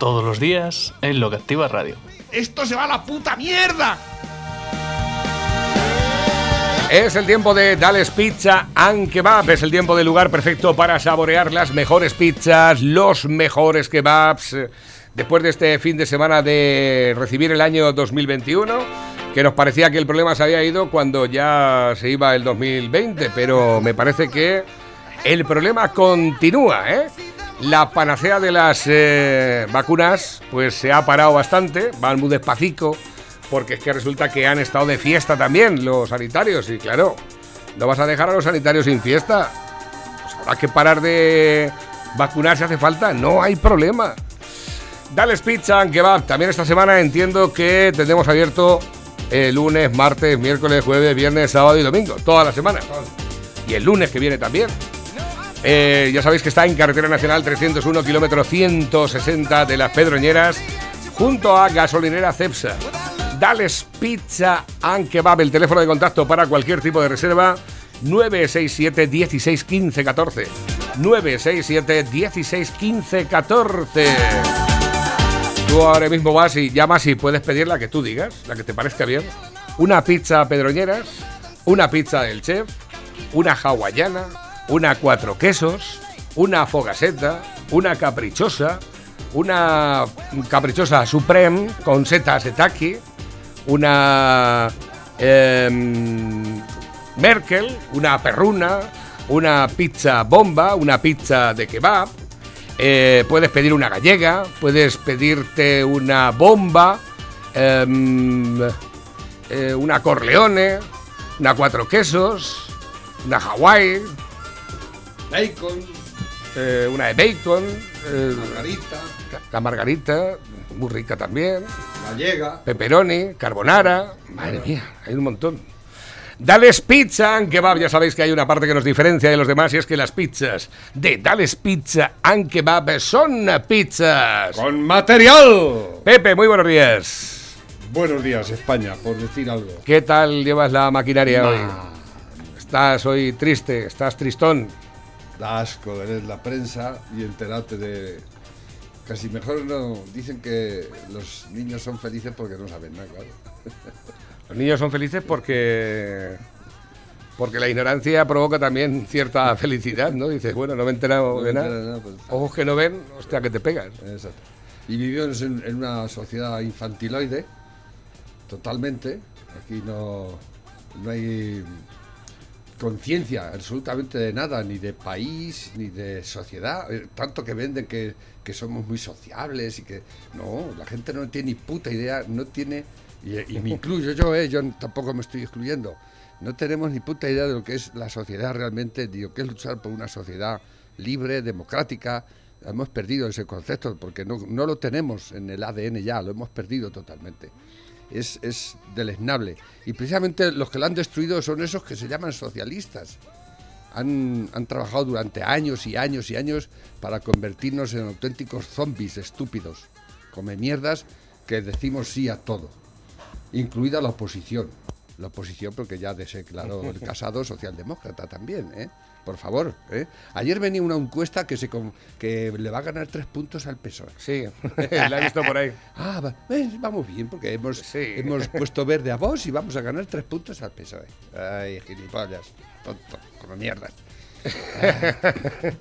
Todos los días en Lo que Activa Radio. ¡Esto se va a la puta mierda! Es el tiempo de Dales Pizza and Kebab. Es el tiempo del lugar perfecto para saborear las mejores pizzas, los mejores kebabs. Después de este fin de semana de recibir el año 2021, que nos parecía que el problema se había ido cuando ya se iba el 2020, pero me parece que el problema continúa, ¿eh? La panacea de las eh, vacunas, pues se ha parado bastante, van muy despacito porque es que resulta que han estado de fiesta también los sanitarios y claro, no vas a dejar a los sanitarios sin fiesta. Pues habrá que parar de vacunar si hace falta, no hay problema. Dales Pizza and Kebab. También esta semana entiendo que tendremos abierto el lunes, martes, miércoles, jueves, viernes, sábado y domingo. Toda la semana. Y el lunes que viene también. Eh, ya sabéis que está en Carretera Nacional 301, kilómetro 160 de Las Pedroñeras, junto a Gasolinera Cepsa. Dales Pizza and Kebab, el teléfono de contacto para cualquier tipo de reserva 967 16 15 14. 967 16 15 14. Tú ahora mismo vas y llamas y puedes pedir la que tú digas, la que te parezca bien. Una pizza Pedroñeras, una pizza del chef, una hawaiana, una cuatro quesos, una fogaseta, una caprichosa, una caprichosa supreme con setas setaki, una em, Merkel, una perruna, una pizza bomba, una pizza de kebab. eh, puedes pedir una gallega, puedes pedirte una bomba, em, eh, una corleone, una cuatro quesos, una Hawaii, Bacon, eh, una de bacon, eh, margarita, la margarita, muy rica también. gallega. pepperoni, carbonara. Madre mía, hay un montón. Dales Pizza and Kebab, ya sabéis que hay una parte que nos diferencia de los demás y es que las pizzas de Dales Pizza and Kebab son pizzas. ¡Con material! Pepe, muy buenos días. Buenos días, España, por decir algo. ¿Qué tal llevas la maquinaria hoy? Nah, Estás hoy triste, estás tristón. Da asco leer la prensa y enterarte de. Casi mejor no. Dicen que los niños son felices porque no saben nada, claro. Los niños son felices porque porque la ignorancia provoca también cierta felicidad, ¿no? Dices, bueno, no me he enterado de nada, pues, Ojos que no ven, hostia, que te pegas. Exacto. Y vivimos en, en una sociedad infantiloide, totalmente. Aquí no, no hay conciencia absolutamente de nada, ni de país, ni de sociedad. Eh, Tanto que venden que, que somos muy sociables y que... No, la gente no tiene ni puta idea, no tiene... Y, me incluyo yo, eh, yo tampoco me estoy excluyendo. No tenemos ni puta idea de lo que es la sociedad realmente, de lo que es luchar por una sociedad libre, democrática. Hemos perdido ese concepto porque no, no lo tenemos en el ADN ya, lo hemos perdido totalmente. Es, es deleznable. Y precisamente los que lo han destruido son esos que se llaman socialistas. Han, han trabajado durante años y años y años para convertirnos en auténticos zombies estúpidos, come mierdas que decimos sí a todo, incluida la oposición. La oposición, porque ya declaró el casado socialdemócrata también, ¿eh? Por favor, ¿eh? Ayer venía una encuesta que, se con- que le va a ganar tres puntos al PSOE. Sí, la he visto por ahí. Ah, va- eh, vamos bien, porque hemos, Sí. hemos puesto verde a vos y vamos a ganar tres puntos al PSOE. Ay, gilipollas, tonto, como mierdas.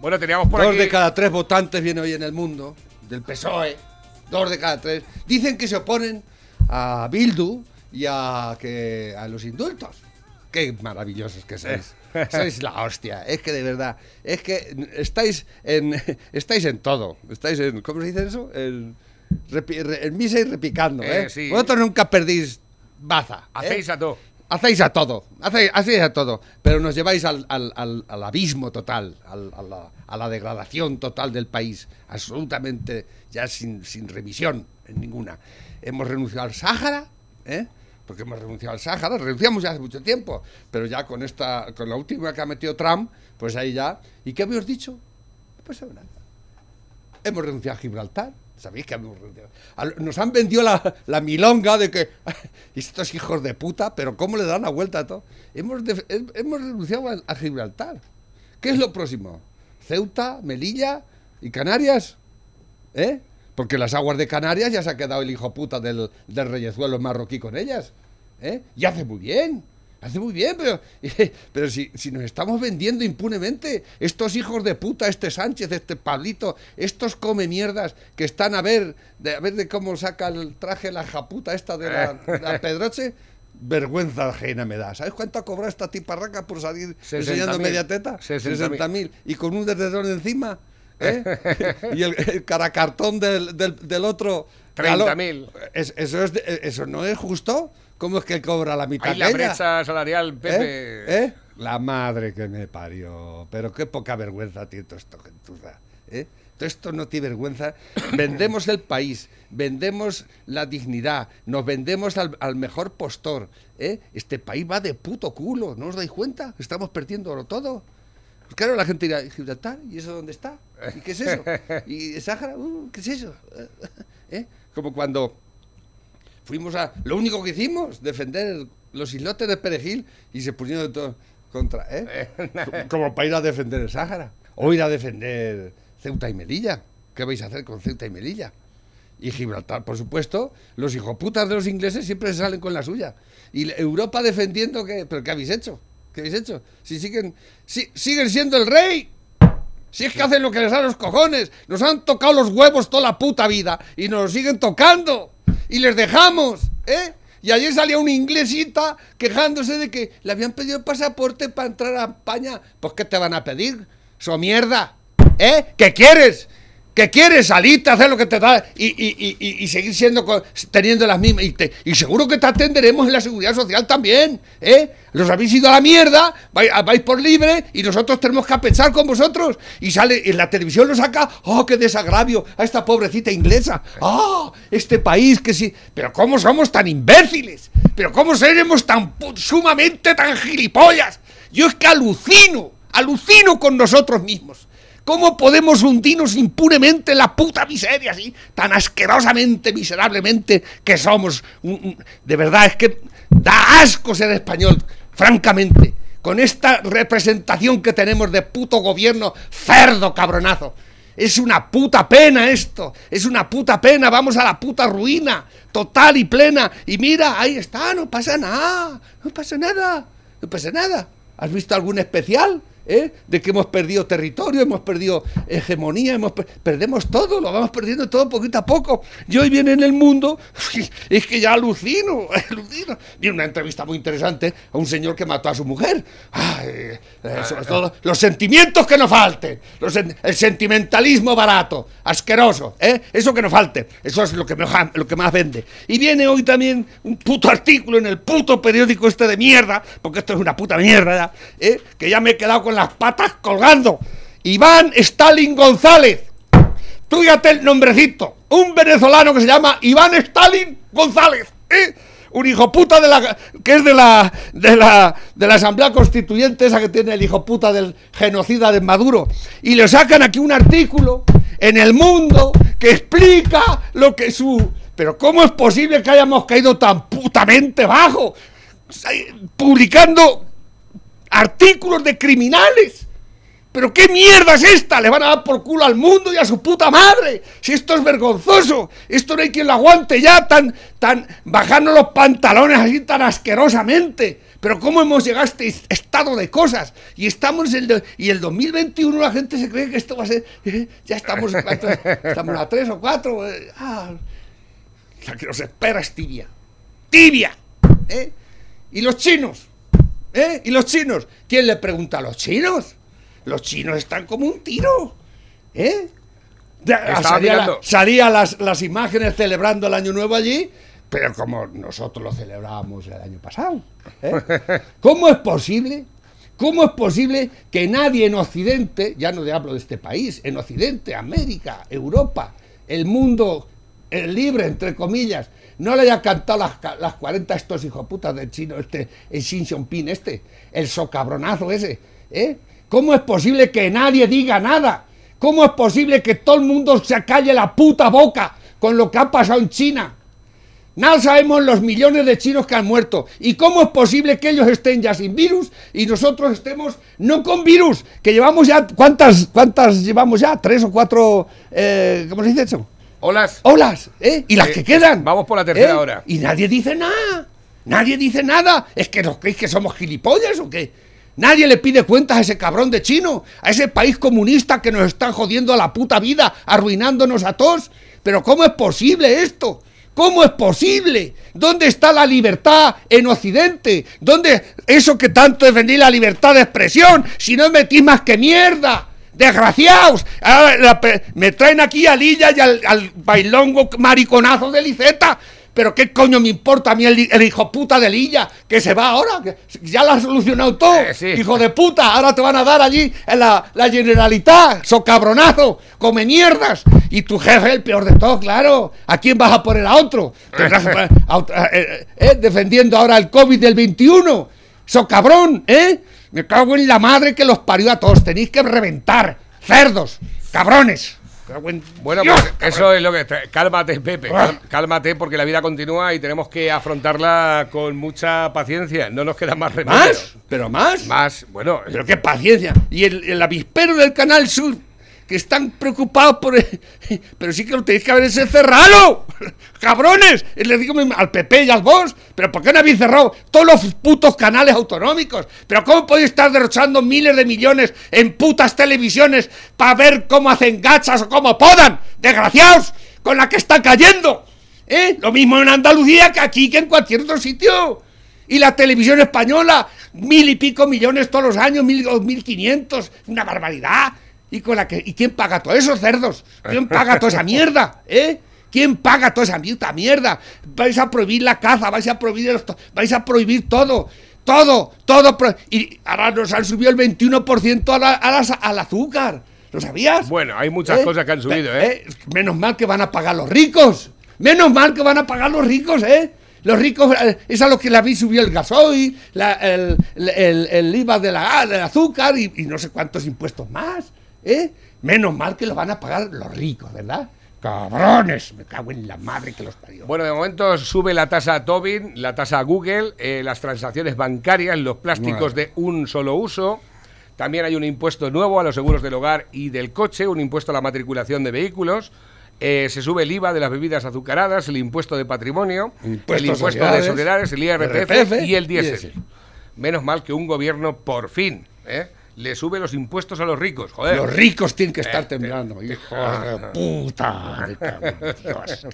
Bueno, teníamos por Dos aquí... de cada tres votantes viene hoy en el mundo del PSOE. Dos de cada tres. Dicen que se oponen a Bildu y a, que, a los indultos. Qué maravillosos que sois. sois la hostia. Es que de verdad, es que estáis en, estáis en todo. Estáis en, ¿cómo se dice eso? En, en misa y repicando. Eh, ¿eh? sí. Vosotros nunca perdís baza. ¿eh? Hacéis a todo. hacéis a todo, hacéis, hacéis a todo, pero nos lleváis al, al- al- al abismo total, al- a, la, a la degradación total del país, absolutamente ya sin, sin revisión en ninguna. Hemos renunciado al Sáhara, ¿eh? Porque hemos renunciado al Sáhara, renunciamos ya hace mucho tiempo, pero ya con esta, con la última que ha metido Trump, pues ahí ya. ¿Y qué habíamos dicho? Pues nada. Hemos renunciado a Gibraltar. ¿Sabéis que hemos renunciado? Nos han vendido la, la milonga de que estos hijos de puta, pero ¿cómo le dan la vuelta a todo? Hemos, hemos renunciado a Gibraltar. ¿Qué es lo próximo? ¿Ceuta, Melilla y Canarias? ¿Eh? Porque las aguas de Canarias ya se ha quedado el hijo puta del, del reyezuelo marroquí con ellas. ¿Eh? Y hace muy bien. Hace muy bien, pero, pero si, si nos estamos vendiendo impunemente, estos hijos de puta, este Sánchez, este Pablito, estos come mierdas que están a ver, de, a ver de cómo saca el traje la japuta esta de la, Pedroche, vergüenza ajena me da. ¿Sabes cuánto ha cobrado esta tiparraca por salir 60.000. enseñando media teta? 60.000. 60.000. Y con un desdedón encima. ¿Eh? y el, el caracartón del, del, del otro. 30.000. Es- eso, es eso no es justo. ¿Cómo es que cobra la mitad? Ahí la brecha salarial, Pepe. ¿Eh? ¿Eh? La madre que me parió. Pero qué poca vergüenza tiene todo esto, gentuza. ¿eh? Todo esto no tiene vergüenza. Vendemos el país, vendemos la dignidad, nos vendemos al, al mejor postor. ¿eh? Este país va de puto culo, ¿no os dais cuenta? Estamos perdiendo todo. Pues claro, la gente dirá, Gibraltar, ¿y eso dónde está? ¿Y qué es eso? ¿Y Sáhara? Uh, ¿Qué es eso? ¿Eh? Como cuando fuimos a. Lo único que hicimos, defender los islotes de Perejil y se pusieron de todo contra. ¿eh? Como para ir a defender el Sáhara. O ir a defender Ceuta y Melilla. ¿Qué vais a hacer con Ceuta y Melilla? Y Gibraltar, por supuesto, los hijoputas de los ingleses siempre se salen con la suya. Y Europa defendiendo que. ¿Pero qué habéis hecho? ¿Qué habéis hecho? Si siguen. Si, siguen siendo el rey. Si es que hacen lo que les da los cojones. Nos han tocado los huevos toda la puta vida. Y nos lo siguen tocando. Y les dejamos. ¿Eh? Y ayer salía una inglesita quejándose de que le habían pedido el pasaporte para entrar a España. Pues ¿qué te van a pedir? So mierda. ¿Eh? ¿Qué quieres? ¿Qué quieres? Salirte, hacer lo que te da y, y- y- y- seguir siendo teniendo las mismas. Y, te- y seguro que te atenderemos en la seguridad social también. ¿Eh? Los habéis ido a la mierda, vais, vais por libre y nosotros tenemos que pensar con vosotros. Y sale en la televisión lo saca, ¡oh, qué desagravio! A esta pobrecita inglesa. ¡Oh, este país que sí! Pero ¿cómo somos tan imbéciles? ¿Pero cómo seremos tan sumamente tan gilipollas? Yo es que alucino, alucino con nosotros mismos. ¿Cómo podemos hundirnos impunemente en la puta miseria así, tan asquerosamente, miserablemente que somos? De verdad, es que da asco ser español, francamente, con esta representación que tenemos de puto gobierno cerdo cabronazo. Es una puta pena esto, es una puta pena, vamos a la puta ruina, total y plena. Y mira, ahí está, no pasa nada, no pasa nada, no pasa nada. ¿Has visto algún especial? ¿Eh? De que hemos perdido territorio, hemos perdido hegemonía, hemos per- perdemos todo, lo vamos perdiendo todo poquito a poco. Y hoy viene en el mundo, es que ya alucino, alucino. Vi una entrevista muy interesante a un señor que mató a su mujer. Ay, eh, sobre todo, los sentimientos que nos falten, los el sentimentalismo barato, asqueroso, ¿eh? eso que nos falte, eso es lo que, mejor- lo que más vende. Y viene hoy también un puto artículo en el puto periódico este de mierda, porque esto es una puta mierda, ¿eh? que ya me he quedado con las patas colgando. Iván Stalin González, Túyate el nombrecito. Un venezolano que se llama Iván Stalin González. ¿eh? Un hijo puta de la. que es de la. de la. de la Asamblea Constituyente, esa que tiene el hijo puta del genocida de Maduro. Y le sacan aquí un artículo en el mundo que explica lo que su. Pero ¿cómo es posible que hayamos caído tan putamente bajo? Publicando artículos de criminales. ¿Pero qué mierda es esta? Le van a dar por culo al mundo y a su puta madre. Si esto es vergonzoso, esto no hay quien lo aguante ya, tan, tan, bajando los pantalones así tan asquerosamente. Pero cómo hemos llegado a este est- estado de cosas. Y estamos en el, y el 2021 la gente se cree que esto va a ser, eh, ya estamos, ¿cuántos? estamos a tres o cuatro. eh, ah, la que nos espera es tibia. Tibia. ¿eh? Y los chinos. ¿Eh? ¿Y los chinos? ¿Quién le pregunta a los chinos? Los chinos están como un tiro. ¿Eh? Salía la- salía las, las imágenes celebrando el Año Nuevo allí pero como nosotros lo celebrábamos el año pasado. ¿eh? ¿Cómo es posible? ¿Cómo es posible que nadie en Occidente, ya no te hablo de este país, en Occidente, América, Europa, el mundo el libre, entre comillas, no le haya cantado las, las 40 estos hijoputas del chino, este, el Xi Jinping este, el socabronazo ese, ¿eh? ¿Cómo es posible que nadie diga nada? ¿Cómo es posible que todo el mundo se calle la puta boca con lo que ha pasado en China? Nada sabemos los millones de chinos que han muerto. ¿Y cómo es posible que ellos estén ya sin virus y nosotros estemos no con virus? Que llevamos ya, ¿cuántas, cuántas llevamos ya? ¿Tres o cuatro, eh, ¿cómo se dice eso? Olas. Olas, ¿eh? Y las Eh, que quedan. vamos por la tercera ¿eh? hora. Y nadie dice nada. Nadie dice nada. ¿Es que nos creéis que somos gilipollas o qué? Nadie le pide cuentas a ese cabrón de chino, a ese país comunista que nos están jodiendo a la puta vida, arruinándonos a todos. Pero ¿cómo es posible esto? ¿Cómo es posible? ¿Dónde está la libertad en Occidente? ¿Dónde eso que tanto defendí la libertad de expresión? Si no metís más que mierda. ¡Desgraciados! La me traen aquí a Lilla y al, al bailongo mariconazo de Liceta. Pero qué coño me importa a mí el, el hijo puta de Lilla, que se va ahora, que ya lo ha solucionado todo. Eh, sí. Hijo de puta, ahora te van a dar allí en la, la generalitat, socabronazo, come mierdas. Y tu jefe, el peor de todo, claro. ¿A quién vas a poner a otro? A eh, eh, defendiendo ahora el COVID del 21. Socabrón, ¿eh? Me cago en la madre que los parió a todos. Tenéis que reventar. Cerdos, cabrones. Bueno, pues eso es lo que... Cálmate, Pepe. cal- Cálmate porque la vida continúa y tenemos que afrontarla con mucha paciencia. No nos queda más remedio. ¿Más? ¿Pero más? Más, bueno... Pero qué paciencia. Y el, el avispero del Canal Sur, que están preocupados por... Pero sí que lo tenéis que haber ese cerrado. ¡Cabrones! Y Le digo al PP y al vos, ¿pero por qué no habéis cerrado todos los putos canales autonómicos? ¿Pero cómo podéis estar derrochando miles de millones en putas televisiones para ver cómo hacen gachas o cómo podan? ¡Desgraciados! Con la que está cayendo. ¿Eh? Lo mismo en Andalucía que aquí, que en cualquier otro sitio. Y la televisión española, mil y pico millones todos los años, mil o mil quinientos, una barbaridad. ¿Y, con la que, ¿Y quién paga todos esos cerdos? ¿Quién paga toda esa mierda? ¿Eh? ¿Quién paga toda esa puta mierda? Vais a prohibir la caza, vais a prohibir los vais a prohibir todo, todo, todo. pro- y ahora nos han subido el 21% a la- a las- al azúcar. ¿Lo sabías? Bueno, hay muchas cosas que han subido, ¿eh? Menos mal que van a pagar los ricos. Menos mal que van a pagar los ricos, ¿eh? Los ricos, eh, es a los que le habéis subido el gasoil, la- el, el- el IVA de la, del azúcar y, y no sé cuántos impuestos más, ¿eh? Menos mal que lo van a pagar los ricos, ¿verdad? Cabrones, me cago en la madre que los parió. Bueno, de momento sube la tasa Tobin, la tasa Google, eh, las transacciones bancarias, los plásticos de un solo uso. También hay un impuesto nuevo a los seguros del hogar y del coche, un impuesto a la matriculación de vehículos. Eh, se sube el IVA de las bebidas azucaradas, el impuesto de patrimonio, Impuesto el impuesto sociedades, de sociedades, el IRPF, y el diésel. Menos mal que un gobierno, por fin, ¿eh? Le sube los impuestos a los ricos. Joder. Los ricos tienen que estar Eh, temblando, hijos de puta. me cago en Dios.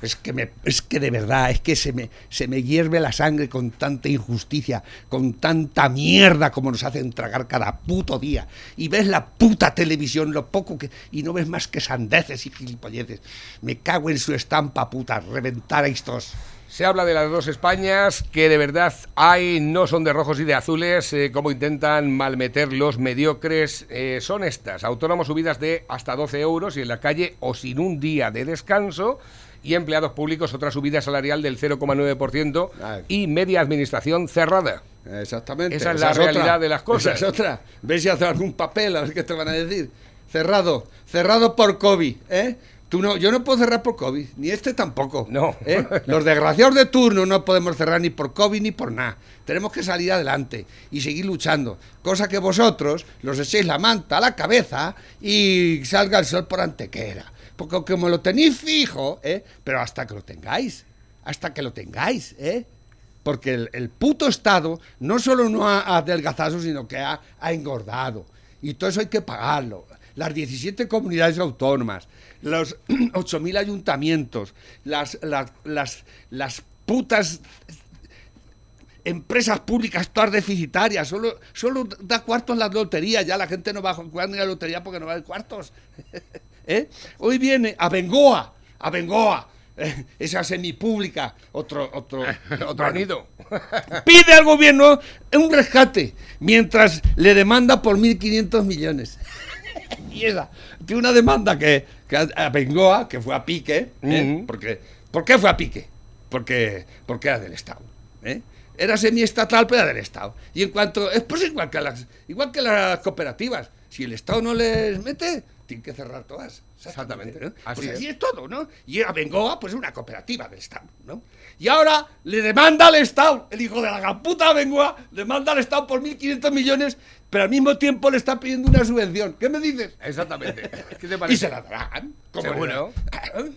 Es que, me, es que de verdad, es que se me, se me hierve la sangre con tanta injusticia, con tanta mierda como nos hacen tragar cada puto día. Y ves la puta televisión, lo poco que... Y no ves más que sandeces y gilipolleces. Me cago en su estampa puta, reventar a estos. Se habla de las dos Españas que de verdad hay, no son de rojos y de azules, eh, como intentan malmeter los mediocres. eh, son estas, autónomos subidas de hasta 12 euros y en la calle o sin un día de descanso y empleados públicos otra subida salarial del 0,9% Ay. y media administración cerrada. Exactamente. Esa es la realidad de las cosas. Esa es otra. Ves si hacen algún papel, a ver qué te van a decir. Cerrado. Cerrado por COVID, ¿eh? Tú no, yo no puedo cerrar por COVID, ni este tampoco. No. ¿eh? Los desgraciados de turno no podemos cerrar ni por COVID ni por nada. Tenemos que salir adelante y seguir luchando. Cosa que vosotros los echéis la manta a la cabeza y salga el sol por antequera. Porque como lo tenéis fijo, ¿eh? pero hasta que lo tengáis, hasta que lo tengáis, ¿eh? Porque el, el puto Estado no solo no ha adelgazado, sino que ha, ha engordado. Y todo eso hay que pagarlo. Las 17 comunidades autónomas, los 8.000 ayuntamientos, las, las, las, las putas empresas públicas todas deficitarias, solo, solo da cuartos la lotería, ya la gente no va a jugar ni la lotería porque no va a haber cuartos. ¿Eh? Hoy viene a Bengoa, a Bengoa, eh, esa semipública, otro, otro, Otro anido. pide al gobierno un rescate, mientras le demanda por 1.500 millones. y esa, tiene una demanda que, que a Bengoa, que fue a pique, ¿eh? Ujú. porque, ¿por qué fue a pique? Porque, porque era del Estado. ¿eh? Era semiestatal, pero era del Estado. Y en cuanto, es pues igual que las, igual que las cooperativas, si el Estado no les mete, tienen que cerrar todas. Exactamente. ¿no? Así Pues es. así es todo, ¿no? Y a Bengoa, pues una cooperativa del Estado, ¿no? Y ahora le demanda al Estado, el hijo de la gran puta Bengoa, demanda al Estado por 1.500 millones, pero al mismo tiempo le está pidiendo una subvención. ¿Qué me dices? Exactamente. ¿Qué te Y se la darán. ¿cómo Seguro. no? Claro.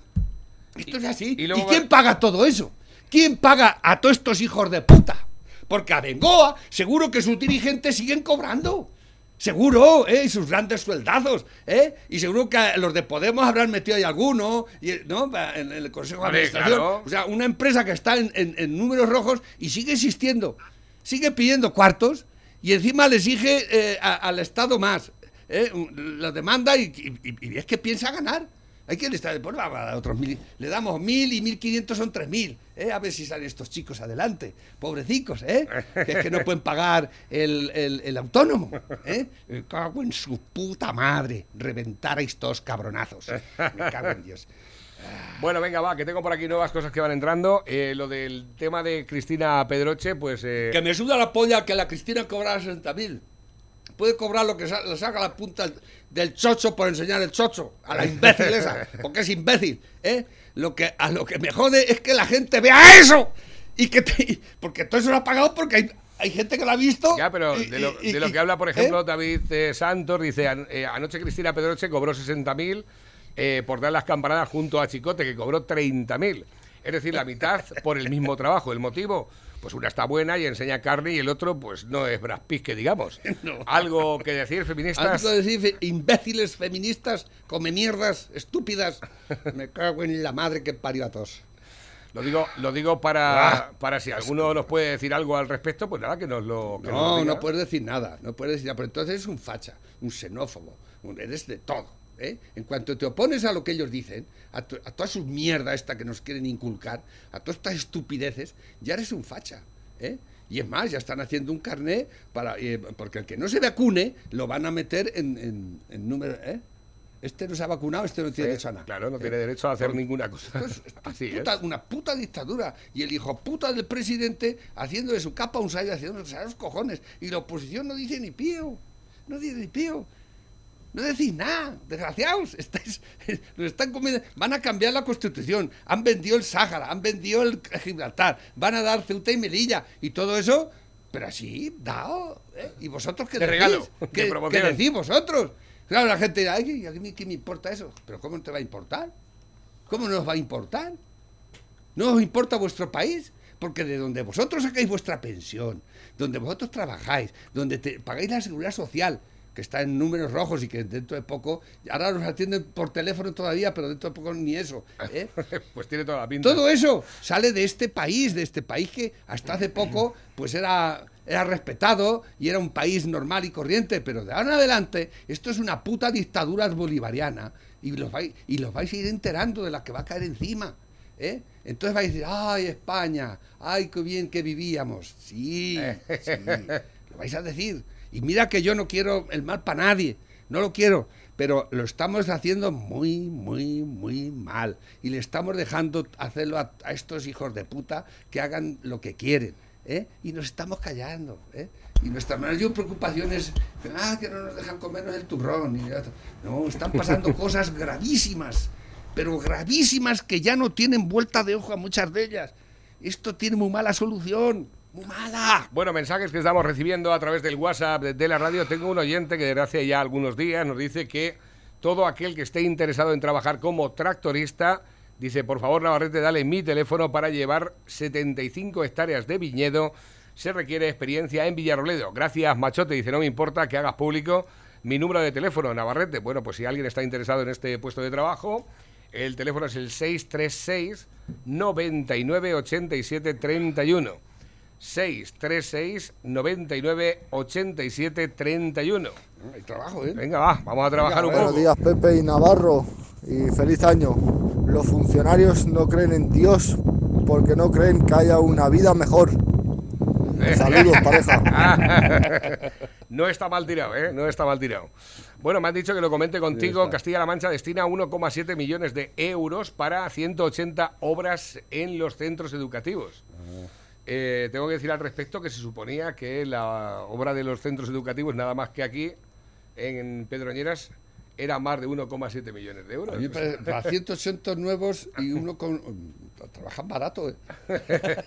Esto es así. y ¿Y, luego quién paga todo eso? ¿Quién paga a todos estos hijos de puta? Porque a Bengoa seguro que sus dirigentes siguen cobrando. Seguro, ¿eh? Y sus grandes sueldazos, ¿eh? Y seguro que los de Podemos habrán metido ahí alguno, y, ¿no? En el Consejo de Administración. claro. O sea, una empresa que está en, en- en números rojos y sigue existiendo. Sigue pidiendo cuartos y encima le exige eh, a- al Estado más. ¿eh? La demanda y, y- y es que piensa ganar. Hay le está a dar otros mil. Le damos mil y mil quinientos son tres mil. ¿eh? A ver si salen estos chicos adelante. Pobrecicos, ¿eh? Que es que no pueden pagar el, el- el autónomo. ¿eh? Me cago en su puta madre. Reventar a estos cabronazos. Me cago en Dios. Bueno, venga, va, que tengo por aquí nuevas cosas que van entrando. Eh, lo del tema de Cristina Pedroche, pues... eh, Que me suda la polla que la Cristina cobrara 60 mil. Puede cobrar lo que le saca la punta del chocho por enseñar el chocho. A la imbécil esa. Porque es imbécil. ¿eh? Lo que, a lo que me jode es que la gente vea eso. Y que te- porque todo eso lo ha pagado porque hay, hay gente que lo ha visto. Ya, pero de lo, de que habla, por ¿eh? ejemplo, David eh, Santos, dice, "An- anoche Cristina Pedroche cobró 60.000 eh, por dar las campanadas junto a Chicote, que cobró 30.000. Es decir, la mitad por el mismo trabajo. ¿El motivo? Pues una está buena y enseña carne y el otro, pues no es Brad Pitt, que digamos. No. Algo que decir, feministas. Algo de decir imbéciles feministas, come mierdas, estúpidas. Me cago en la madre que parió a todos. Lo digo, lo digo para, Ah, para si alguno nos puede decir algo al respecto, pues nada, que nos lo. que nos lo No, no puedes decir nada, no puedes decir nada, pero entonces es un facha, un xenófobo, un- eres de todo. ¿Eh? En cuanto te opones a lo que ellos dicen, a, tu- a toda su mierda esta que nos quieren inculcar, a todas estas estupideces, ya eres un facha. ¿eh? Y es más, ya están haciendo un carné para, eh, porque el que no se vacune lo van a meter en, en- en número. ¿eh? Este no se ha vacunado, este no tiene Sí, derecho a nada. Claro, no ¿eh? tiene derecho a hacer ninguna cosa. esto es- esto es Así es. puta- una puta dictadura. Y el hijo puta del presidente haciendo de su capa un sallo, haciendo los cojones. Y la oposición no dice ni pío. No dice ni pío. No decís nada, desgraciados. Estáis, nos están comiendo. Van a cambiar la constitución. Han vendido el Sáhara, han vendido el Gibraltar. Van a dar Ceuta y Melilla. Y todo eso, pero así, dado. ¿eh? ¿Y vosotros qué De decís? regalo, ¿Qué, qué decís vosotros? Claro, la gente dirá, "Ay, ¿a mí qué me importa eso? ¿Pero cómo te va a importar? ¿Cómo nos va a importar? ¿No os importa vuestro país? Porque de donde vosotros sacáis vuestra pensión, donde vosotros trabajáis, donde te pagáis la seguridad social, que está en números rojos y que dentro de poco, ahora nos atienden por teléfono todavía, pero dentro de poco ni eso. ¿eh? pues tiene toda la pinta. Todo eso sale de este país, de este país que hasta hace poco pues era, era respetado y era un país normal y corriente, pero de ahora en adelante esto es una puta dictadura bolivariana y los vais, y los vais a ir enterando de la que va a caer encima. ¿eh? Entonces vais a decir, ay España, ay qué bien que vivíamos. Sí, sí, lo vais a decir. Y mira que yo no quiero el mal para nadie, no lo quiero, pero lo estamos haciendo muy, muy, muy mal. Y le estamos dejando hacerlo a, a estos hijos de puta que hagan lo que quieren. ¿eh? Y nos estamos callando. ¿eh? Y nuestra mayor preocupación es ah, que no nos dejan comernos el turrón. Y no, están pasando cosas gravísimas, pero gravísimas que ya no tienen vuelta de ojo a muchas de ellas. Esto tiene muy mala solución, muy mala. Bueno, mensajes que estamos recibiendo a través del WhatsApp de, la radio. Tengo un oyente que desde hace ya algunos días nos dice que todo aquel que esté interesado en trabajar como tractorista, dice, por favor, Navarrete, dale mi teléfono para llevar 75 hectáreas de viñedo. Se requiere experiencia en Villarroledo. Gracias, machote. Dice, no me importa que hagas público mi número de teléfono, Navarrete. Bueno, pues si alguien está interesado en este puesto de trabajo, el teléfono es el 636 99 87 31. 636 99 87 31. Hay trabajo, ¿eh? Venga, va, vamos a trabajar un poco. Buenos días Pepe y Navarro y feliz año. los funcionarios no creen en Dios porque no creen que haya una vida mejor. Saludos, pareja. no está mal tirado, ¿eh? No está mal tirado. Bueno, me han dicho que lo comente contigo. Castilla-La Mancha destina 1,7 millones de euros para 180 obras en los centros educativos. Eh, tengo que decir al respecto que se suponía que la obra de los centros educativos, nada más que aquí, en Pedroñeras, era más de 1,7 millones de euros. para 180 nuevos y uno con... Trabajan barato, ¿eh?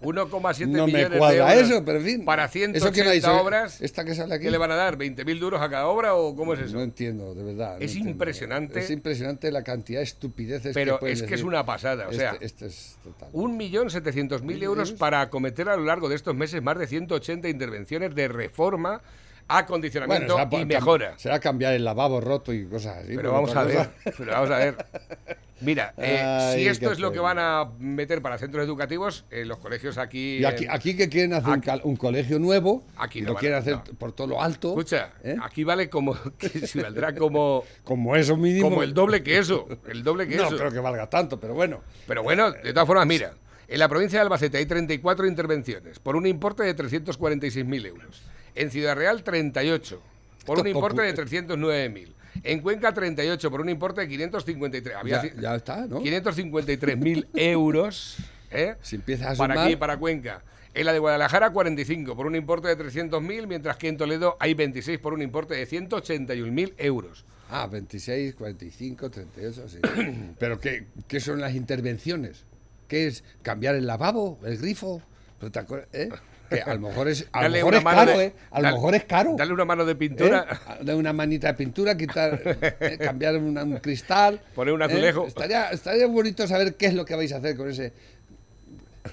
1,7 no millones me cuadra de euros eso, pero en fin. para ¿Eso 180 dice? obras. ¿Esta que sale aquí? ¿Qué le van a dar? ¿20.000 duros a cada obra o cómo es eso? No entiendo, de verdad. no Es entiendo. impresionante. Es impresionante la cantidad de estupideces Pero que pueden es que es una pasada, o Este- sea, Este, es total. 1.700.000 euros para acometer a lo largo de estos meses más de 180 intervenciones de reforma, acondicionamiento será por y mejora. Será cambiar el lavabo roto y cosas así. Pero vamos a ver, cosa- pero vamos a ver. Mira, eh, Ay, si esto es lo que van a meter para centros educativos, en los colegios aquí... Y aquí, que quieren hacer un, Aquí- cal- un colegio nuevo, Aquí no lo quieren hacer no. por todo lo alto. Escucha, ¿eh? aquí vale como... que si valdrá como... como eso mínimo. Como el doble que eso, el doble que No eso. creo que valga tanto, pero bueno. Pero bueno, de todas formas, mira, en la provincia de Albacete hay 34 intervenciones por un importe de 346.000 euros. En Ciudad Real, 38 por Esto un importe de poco. 309.000. En Cuenca, 38 por un importe de 553. Había Ya, ya está, ¿no? 553.000 euros. ¿eh? Si empiezas a para sumar- aquí, para Cuenca. En la de Guadalajara, 45 por un importe de 300.000, mientras que en Toledo hay 26 por un importe de 181.000 euros. Ah, 26, 45, 38, sí. Pero ¿qué, qué son las intervenciones? ¿Qué es cambiar el lavabo, el grifo? ¿Pero te acuerdas, eh? Que a lo mejor es, a lo Dale mejor es caro, de- ¿eh? A lo dale- mejor es caro. Dale una mano de ¿eh? pintura. Darle una manita de pintura, quitar, eh, cambiar una- un cristal. Poner un ¿eh? azulejo. Estaría, estaría bonito saber qué es lo que vais a hacer con ese.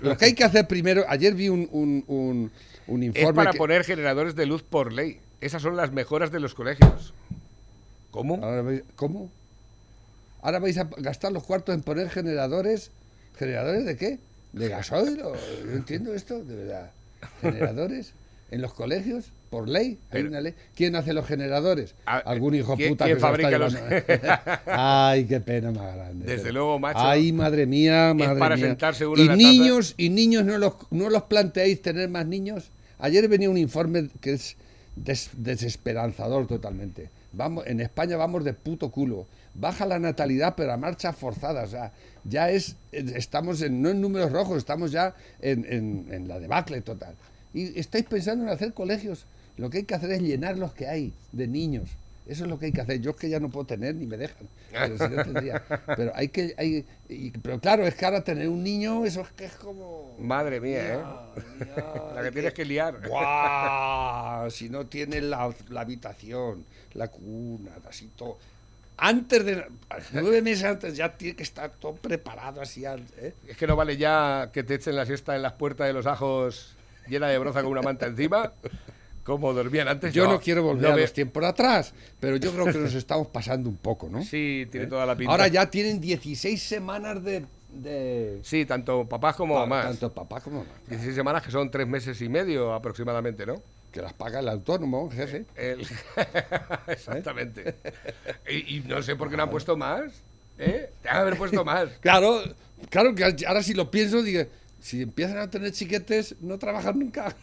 Lo que hay que hacer primero, ayer vi un, un, un, un Es informe. para que- poner generadores de luz por ley. Esas son las mejoras de los colegios. ¿Cómo? Ahora vais- ¿Cómo? ¿Ahora vais a gastar los cuartos en poner generadores? ¿Generadores de qué? ¿De gasoil? o- No entiendo esto, de verdad. ¿Generadores? ¿En los colegios? ¿Por ley? ¿Hay Pero- una ley? ¿Quién hace los generadores? Algún hijo ¿quién- puta quién que fabrica los-. Ay, qué pena más grande. Desde Pero- luego, macho. Ay, madre mía, madre para mía. sentarse uno y en la niños, y niños, ¿no los, ¿no los planteáis tener más niños? Ayer venía un informe que es des- desesperanzador totalmente. Vamos, en España vamos de puto culo. Baja la natalidad, pero a marcha forzada. O sea, ya es, estamos en, no en números rojos, estamos ya en, en- en la debacle total. Y estáis pensando en hacer colegios. Lo que hay que hacer es llenar los que hay de niños. Eso es lo que hay que hacer. Yo es que ya no puedo tener ni me dejan. Pero, si yo tendría. Pero hay que. Hay, y- pero claro, es que ahora tener un niño, eso es que es como. Madre mía, ¿eh? La que tienes que liar. ¡Guau! Si no tienes la, la habitación, la cuna, así todo. Antes de. Nueve meses antes ya tiene que estar todo preparado así. ¿eh? Es que no vale ya que te echen la siesta en las puertas de los ajos llena de broza con una manta encima, como dormían antes. Yo no quiero volver no a los tiempos de atrás, pero yo creo que nos estamos pasando un poco, ¿no? Sí, tiene toda la pinta. Ahora ya tienen 16 semanas de. de Sí, tanto papás como pa- mamás. Tanto papá como mamá. 16 semanas que son tres meses y medio aproximadamente, ¿no? Que las paga el autónomo, jefe. El- Exactamente. Y, y no sé por qué no han puesto más. ¿Eh? Te han haber puesto más. Claro, claro que ahora si lo pienso, digo, si empiezan a tener chiquetes, no trabajan nunca.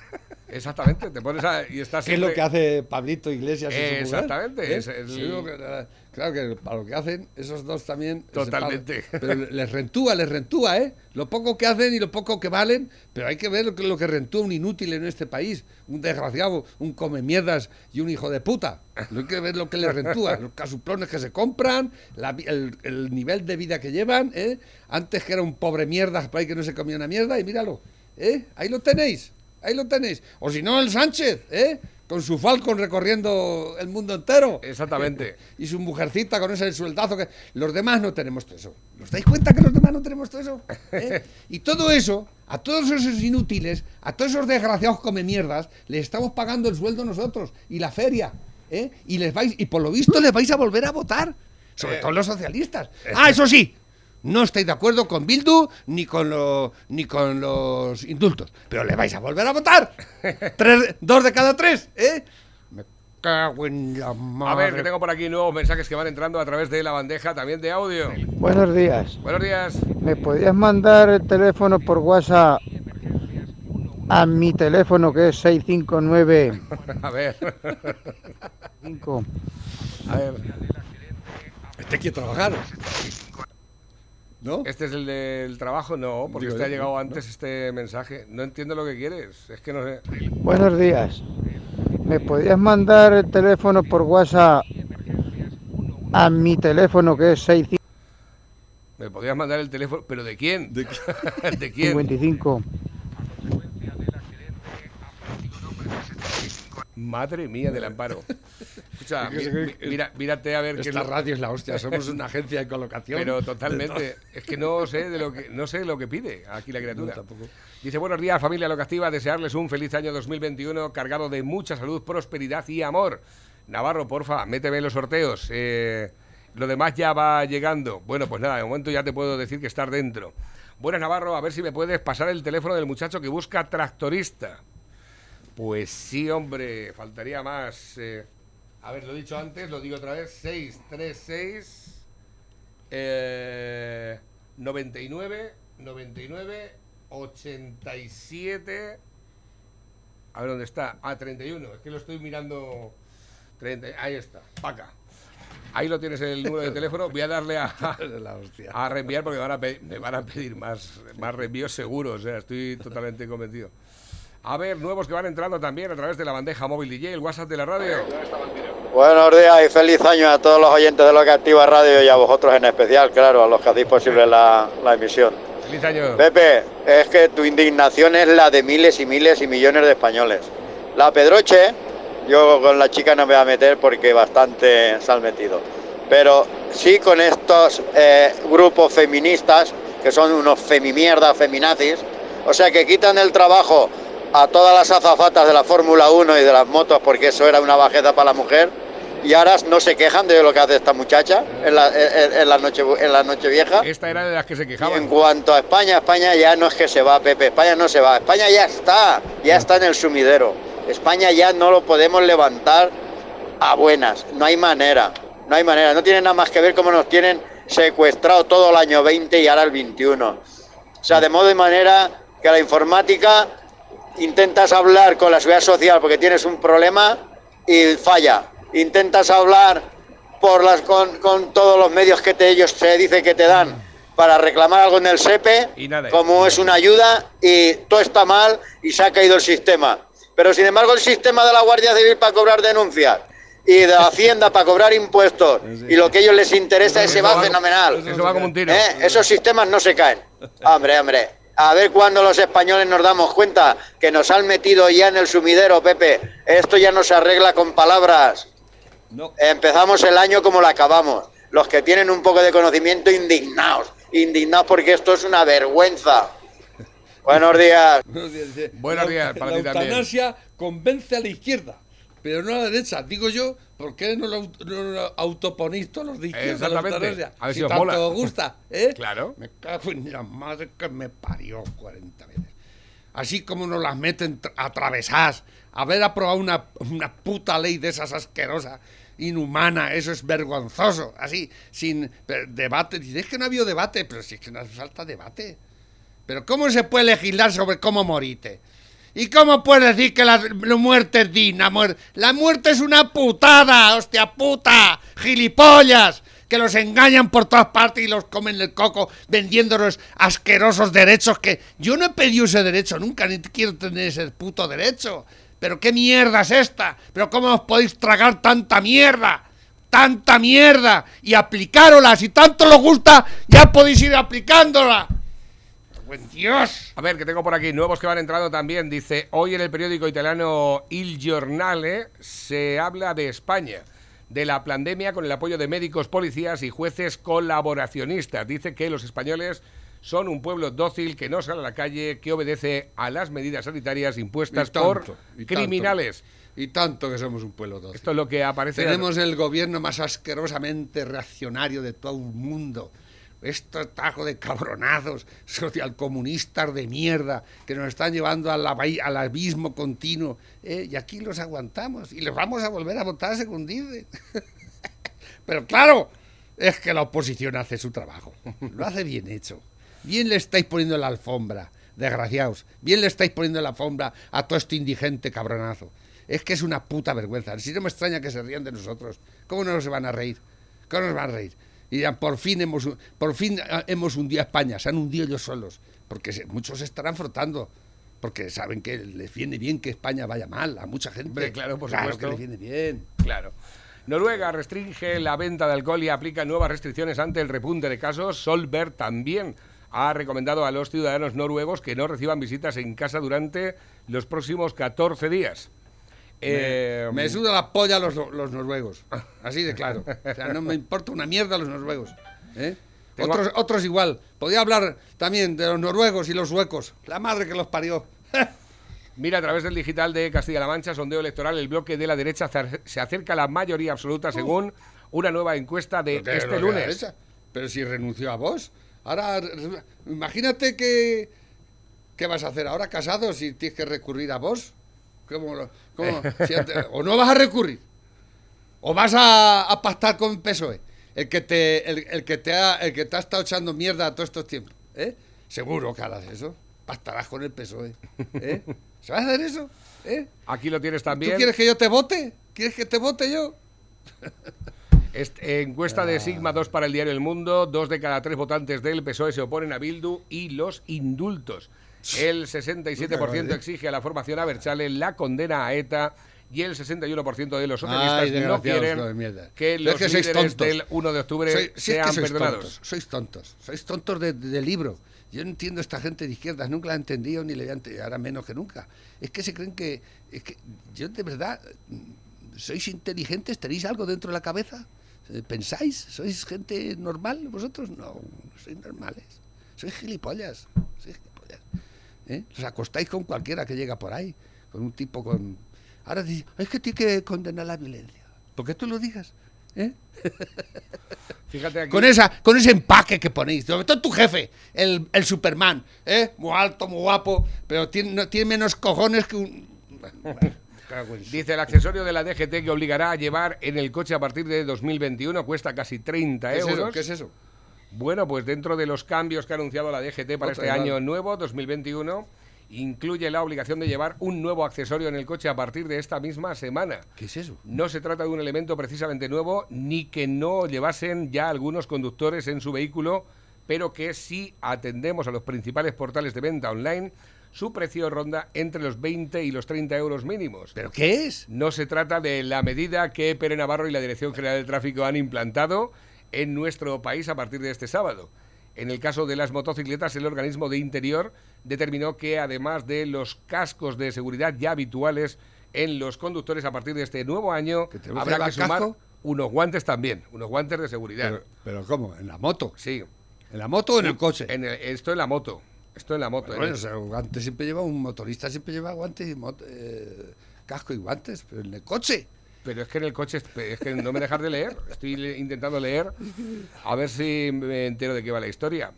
Exactamente. Te pones a, y estás ¿Qué es lo que hace Pablito Iglesias? su? Exactamente, ¿Eh? es- es Sí, lo que- claro que para lo que hacen, esos dos también. Totalmente. Pero les rentúa, les rentúa, ¿eh? Lo poco que hacen y lo poco que valen, pero hay que ver lo que, lo que rentúa un inútil en este país, un desgraciado, un come mierdas y un hijo de puta. Hay que ver lo que les rentúa, los casuplones que se compran, la el, el nivel de vida que llevan, ¿eh? Antes que era un pobre mierda por ahí que no se comía una mierda, y míralo, ¿eh? Ahí lo tenéis. Ahí lo tenéis. O si no, el Sánchez, ¿eh? Con su Falcon recorriendo el mundo entero. Exactamente. Y su mujercita con ese sueldazo que... Los demás no tenemos todo eso. ¿Os dais cuenta que los demás no tenemos todo eso? ¿Eh? Y todo eso, a todos esos inútiles, a todos esos desgraciados come mierdas, les estamos pagando el sueldo nosotros y la feria. ¿eh? Y les vais, y por lo visto les vais a volver a votar. Sobre todo los socialistas. Ah, eso sí. No estáis de acuerdo con Bildu ni con, lo- ni con los indultos. Pero le vais a volver a votar. Tres, dos de cada tres, ¿eh? Me- cago en la madre. A ver, que tengo por aquí nuevos mensajes que van entrando a través de la bandeja también de audio. Buenos días. Buenos días. ¿Me podías mandar el teléfono por WhatsApp a mi teléfono que es 659 A ver. 5? A ver. Este quiere trabajar. ¿No? ¿Este es el del trabajo? No, porque Digo este ha llegado ¿no? antes este mensaje. No entiendo lo que quieres. Es que no sé. Buenos días. ¿Me podías mandar el teléfono por WhatsApp a mi teléfono que es 655? ¿Me podrías mandar el teléfono? ¿Pero de quién? ¿De ¿De quién? 55. Madre mía del amparo. Escucha, mira, mírate a ver qué es Esta lo- radio es la hostia, somos una agencia de colocación. Pero totalmente. Es que no sé de lo que no sé lo que pide aquí la criatura. No, tampoco. Dice, buenos días familia locativa, desearles un feliz año 2021 cargado de mucha salud, prosperidad y amor. Navarro, porfa, méteme en los sorteos. Eh, lo demás ya va llegando. Bueno, pues nada, de momento ya te puedo decir que estar dentro. Buenas Navarro, a ver si me puedes pasar el teléfono del muchacho que busca tractorista. Pues sí, hombre, faltaría más. eh. A ver, lo he dicho antes, lo digo otra vez. 636 eh, 99 99 87 A ver dónde está. Ah, 31. Es que lo estoy mirando. 30, ahí está. Paca. Ahí lo tienes el número de teléfono. Voy a darle a, a reenviar porque me van a pedir, me van a pedir más, más reenvíos seguros. O sea, estoy totalmente convencido. A ver, nuevos que van entrando también a través de la bandeja móvil DJ, el WhatsApp de la radio. Buenos días y feliz año a todos los oyentes de Lo que Activa Radio y a vosotros en especial, claro, a los que hacéis posible la, la emisión. Feliz año. Pepe, es que tu indignación es la de miles y miles y millones de españoles. La Pedroche, yo con la chica no me voy a meter porque bastante se han metido. Pero sí con estos eh, grupos feministas, que son unos femimierdas, feminazis, o sea que quitan el trabajo a todas las azafatas de la Fórmula 1 y de las motos porque eso era una bajeza para la mujer y ahora no se quejan de lo que hace esta muchacha en la, en- en la noche en la noche vieja. Esta era de las que se Y en quejaban. cuanto a España, España ya no es que se va, Pepe, España no se va, España ya está, ya está en el sumidero. España ya no lo podemos levantar a buenas, no hay manera, no hay manera, no tiene nada más que ver cómo nos tienen secuestrado todo el año 20 y ahora el 21. O sea, de modo y manera que la informática intentas hablar con la seguridad social porque tienes un problema y falla. Intentas hablar por las con, con todos los medios que te, ellos se dice que te dan para reclamar algo en el SEPE, Y nada. como es una ayuda y todo está mal y se ha caído el sistema. Pero sin embargo el sistema de la Guardia Civil para cobrar denuncias y de la Hacienda para cobrar impuestos y lo que a ellos les interesa ese va fenomenal. Eso va como un tiro. ¿Eh? Esos sistemas no se caen. Hombre, hombre. A ver cuándo los españoles nos damos cuenta que nos han metido ya en el sumidero, Pepe. Esto ya no se arregla con palabras. No. Empezamos el año como lo acabamos. Los que tienen un poco de conocimiento, indignados. Indignados porque esto es una vergüenza. Buenos días. Buenos días, dice, Buenos la- días para la ti también. eutanasia convence a la izquierda, pero no a la derecha. Digo yo, ¿por qué no lo, no lo autoponís todos los de izquierda? la eutanasia? A ver si si os tanto mola. os gusta, ¿eh? Claro. Me cago en la madre que me parió 40 veces. Así como nos las meten tra- atravesadas. Haber aprobado una, una puta ley de esas asquerosas, inhumana, eso es vergonzoso. Así, sin debate. Dice, es que no ha habido debate, pero si es que no hace falta debate. Pero ¿cómo se puede legislar sobre cómo morite? ¿Y cómo puedes decir que la, muerte es digna? La muerte es una putada, hostia puta, gilipollas, que los engañan por todas partes y los comen el coco vendiéndonos asquerosos derechos que yo no he pedido ese derecho nunca, ni quiero tener ese puto derecho. Pero qué mierda es esta, pero cómo os podéis tragar tanta mierda tanta mierda y aplicarola. Si tanto os gusta, ya podéis ir aplicándola. ¡Buen Dios! A ver, que tengo por aquí nuevos que van entrando también. Dice, hoy en el periódico italiano Il Giornale se habla de España, de la pandemia con el apoyo de médicos, policías y jueces colaboracionistas. Dice que los españoles son un pueblo dócil que no sale a la calle, que obedece a las medidas sanitarias impuestas Y tanto, por y tanto. criminales. Y tanto que somos un pueblo dócil. Esto es lo que aparece. Tenemos el gobierno más asquerosamente reaccionario de todo el mundo. Estos tajos de cabronazos socialcomunistas de mierda que nos están llevando al, al abismo continuo. ¿eh? Y aquí los aguantamos y los vamos a volver a votar según dice. Pero claro, es que la oposición hace su trabajo. Lo hace bien hecho. Bien le estáis poniendo la alfombra, desgraciados. Bien le estáis poniendo la alfombra a todo este indigente cabronazo. Es que es una puta vergüenza. Si no me extraña que se rían de nosotros. ¿Cómo no nos van a reír? ¿Cómo nos van a reír? Y dirán, por fin hemos, por fin ah, hemos hundido a España, se han hundido ellos solos. Porque muchos se estarán frotando. Porque saben que les viene bien que España vaya mal a mucha gente. claro, por claro supuesto. que les viene bien. Claro. Noruega restringe la venta de alcohol y aplica nuevas restricciones ante el repunte de casos. Solberg también ha recomendado a los ciudadanos noruegos que no reciban visitas en casa durante los próximos 14 días. Me, Eh, suda la polla los, los noruegos. Así de claro. O sea, no me importa una mierda los noruegos. ¿eh? Otros, otros igual. Podía hablar también de los noruegos y los suecos. La madre que los parió. Mira, a través del digital de Castilla-La Mancha, sondeo electoral, el bloque de la derecha se acerca a la mayoría absoluta según una nueva encuesta de este lunes. Pero si renunció a vos. Ahora, imagínate que. ¿Qué vas a hacer ahora casado si tienes que recurrir a vos? ¿Cómo, lo- cómo? Si ante- o no vas a recurrir. O vas a, a pactar con PSOE. El que te, el, el que te ha, el que te ha estado echando mierda todos estos tiempos. ¿eh? Seguro que harás eso. Pactarás con el PSOE. ¿eh? ¿Se va a hacer eso? ¿eh? Aquí lo tienes ¿Tú también. quieres que yo te vote? ¿Quieres que te vote yo? Est- encuesta de Sigma 2 para el diario El Mundo. Dos de cada tres votantes del PSOE se oponen a Bildu y los indultos. El 67% exige a la formación Aberchale la condena a ETA y el 61% de los socialistas Ay, no quieren que Es los que sois líderes del 1 de octubre Soy- si es que sean sois perdonados. tontos, sois tontos, sois tontos de, de libro. Yo no entiendo a esta gente de izquierdas, nunca la he entendido ni le voy a ahora menos que nunca. Es que se creen que, es que yo de verdad, sois inteligentes, tenéis algo dentro de la cabeza, pensáis, sois gente normal, vosotros no, no sois normales, sois gilipollas, sois gilipollas. ¿Eh? Os acostáis con cualquiera que llega por ahí, con un tipo con... Ahora dices, es que tiene que condenar la violencia. ¿Por qué tú lo digas? ¿Eh? Fíjate aquí. Con, esa, con ese empaque que ponéis. Sobre todo tu jefe, el, el Superman. ¿eh? Muy alto, muy guapo, pero tiene, no- tiene menos cojones que un... Bueno, Dice el accesorio de la DGT que obligará a llevar en el coche a partir de 2021 cuesta casi 30 ¿Qué es euros. eso? ¿Qué es eso? Bueno, pues dentro de los cambios que ha anunciado la DGT para Otra este año nuevo, 2021, incluye la obligación de llevar un nuevo accesorio en el coche a partir de esta misma semana. ¿Qué es eso? No se trata de un elemento precisamente nuevo, ni que no llevasen ya algunos conductores en su vehículo, pero que si atendemos a los principales portales de venta online, su precio ronda entre los 20 y los 30 euros mínimos. ¿Pero qué es? No se trata de la medida que Pere Navarro y la Dirección General del Tráfico han implantado en nuestro país a partir de este sábado. En el caso de las motocicletas, el organismo de interior determinó que además de los cascos de seguridad ya habituales en los conductores a partir de este nuevo año, ¿Que tenemos que habrá que sumar casco? unos guantes también, unos guantes de seguridad. Pero, pero ¿cómo? ¿En la moto? sí, ¿En la moto o en el coche? en el- esto en la moto. Esto en la moto. Bueno, en o el- sea, guantes siempre lleva un motorista, siempre lleva guantes y mot- eh, casco y guantes, pero en el coche. Pero es que en el coche, es que no me dejas de leer. Estoy intentando leer a ver si me entero de qué va la historia.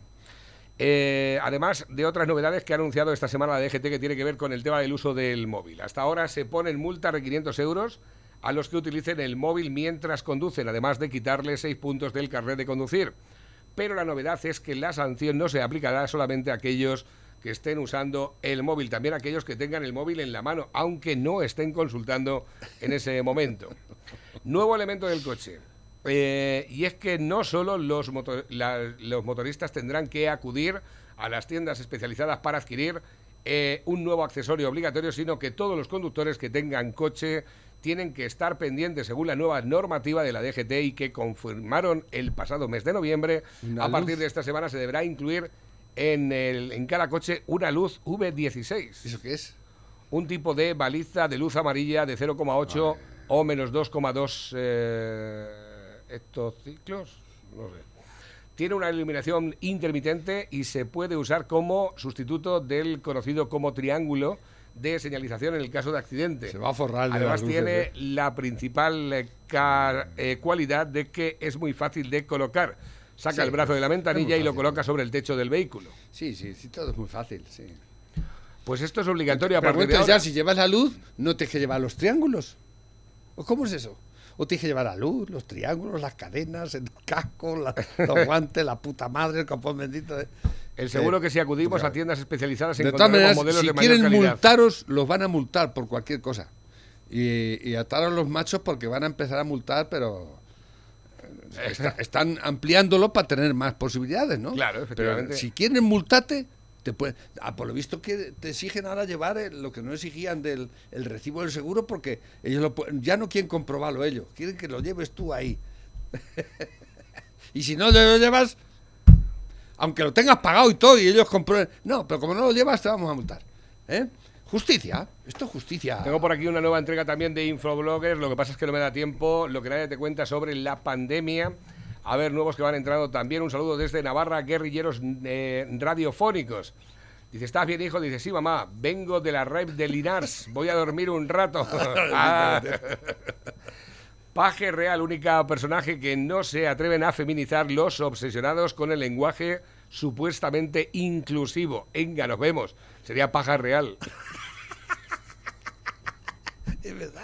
Eh, además de otras novedades que ha anunciado esta semana la DGT que tiene que ver con el tema del uso del móvil. Hasta ahora se ponen multas de 500 euros a los que utilicen el móvil mientras conducen, además de quitarle 6 puntos del carnet de conducir. Pero la novedad es que la sanción no se aplicará solamente a aquellos que estén usando el móvil, también aquellos que tengan el móvil en la mano, aunque no estén consultando en ese momento. Nuevo elemento del coche. Eh, y es que no solo los, moto- la- los motoristas tendrán que acudir a las tiendas especializadas para adquirir eh, un nuevo accesorio obligatorio, sino que todos los conductores que tengan coche tienen que estar pendientes según la nueva normativa de la DGT y que confirmaron el pasado mes de noviembre. Una a partir de esta semana se deberá incluir en, el- en cada coche una luz V16 ¿Eso qué es? un tipo de baliza de luz amarilla de 0,8 o menos 2,2 eh, hectociclos, no sé. Tiene una iluminación intermitente y se puede usar como sustituto del conocido como triángulo de señalización en el caso de accidente. Se va a forrar de Además tiene ¿eh? la principal eh, car- eh, cualidad de que es muy fácil de colocar. Saca Sí, el brazo de la ventanilla y lo coloca sobre el techo del vehículo. Sí, sí, sí, todo es muy fácil, sí. Pues esto es obligatorio a Pero partir de entonces ya ahora. si llevas la luz, no tienes que llevar los triángulos. ¿O cómo es eso? O tienes que llevar la luz, los triángulos, las cadenas, el casco, la- los guantes, la puta madre, el capón bendito. eh. El seguro que si acudimos Claro. a tiendas especializadas maneras, modelos si de mayor quieren calidad. multaros, los van a multar por cualquier cosa. Y, y ataros los machos porque van a empezar a multar, pero eh, está- están ampliándolo para tener más posibilidades, ¿no? Claro, efectivamente. Pero si quieren multarte, te pueden, ah, por lo visto que te exigen ahora llevar el- lo que no exigían del el recibo del seguro porque ellos lo ya no quieren comprobarlo ellos, quieren que lo lleves tú ahí. y si no lo llevas, aunque lo tengas pagado y todo y ellos comprueben, no, pero como no lo llevas te vamos a multar. ¿eh? Justicia, esto es justicia. Tengo por aquí una nueva entrega también de Infobloggers. Lo que pasa es que no me da tiempo. Lo que nadie te cuenta sobre la pandemia. A ver, nuevos que van entrando también. Un saludo desde Navarra, guerrilleros eh, radiofónicos. Dice, ¿estás bien, hijo? Dice, sí, mamá, vengo de la rave de Linars. Voy a dormir un rato. Ah. Paje Real, única personaje que no se atreven a feminizar los obsesionados con el lenguaje supuestamente inclusivo. Venga, nos vemos. Sería Paja Real. Es verdad.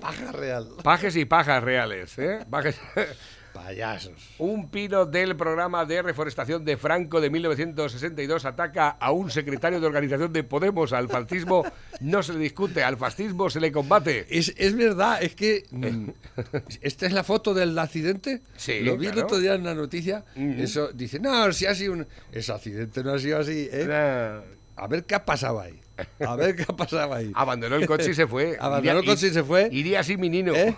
Paja real. Pajes y pajas reales, ¿eh? Pajes- Payasos. Un pino del programa de reforestación de Franco de 1962 ataca a un secretario de organización de Podemos. Al fascismo no se le discute, al fascismo se le combate. Es, es verdad, es que. mm, ¿Esta es la foto del accidente? Sí, Lo vi el claro. otro día en la noticia. Eso dice, no, si ha sido un. Ese accidente no ha sido así, ¿eh? A ver qué ha pasado ahí. A ver qué ha pasado ahí. Abandonó el coche y se fue. Abandonó el Iría- coche y se fue. Iría así mi nino. ¿Eh?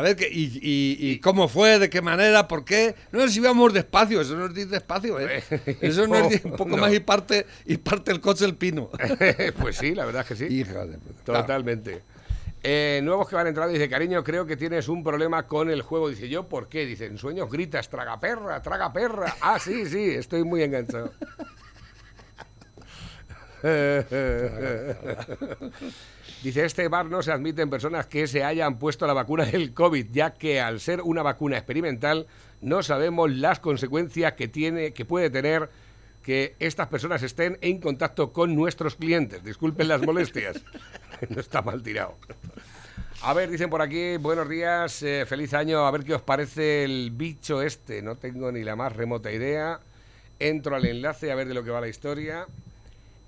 A ver, y, y- y cómo fue, de qué manera, por qué. No, si íbamos despacio, eso no es ir despacio, ¿eh? Eso no es un poco No. más y parte, y parte el coche el pino. pues sí, la verdad es que sí. Hija de puta. Claro. Totalmente. Eh, nuevos que van entrando, dice, cariño, creo que tienes un problema con el juego. Dice, ¿yo por qué? Dice, en sueños gritas, traga perra, traga perra. Ah, sí, sí, estoy muy enganchado. Dice, este bar no se admiten personas que se hayan puesto la vacuna del COVID, ya que al ser una vacuna experimental no sabemos las consecuencias que tiene, que puede tener que estas personas estén en contacto con nuestros clientes. Disculpen las molestias. no está mal tirado. A ver, dicen por aquí, buenos días, eh, feliz año, a ver qué os parece el bicho este. No tengo ni la más remota idea. Entro al enlace a ver de lo que va la historia.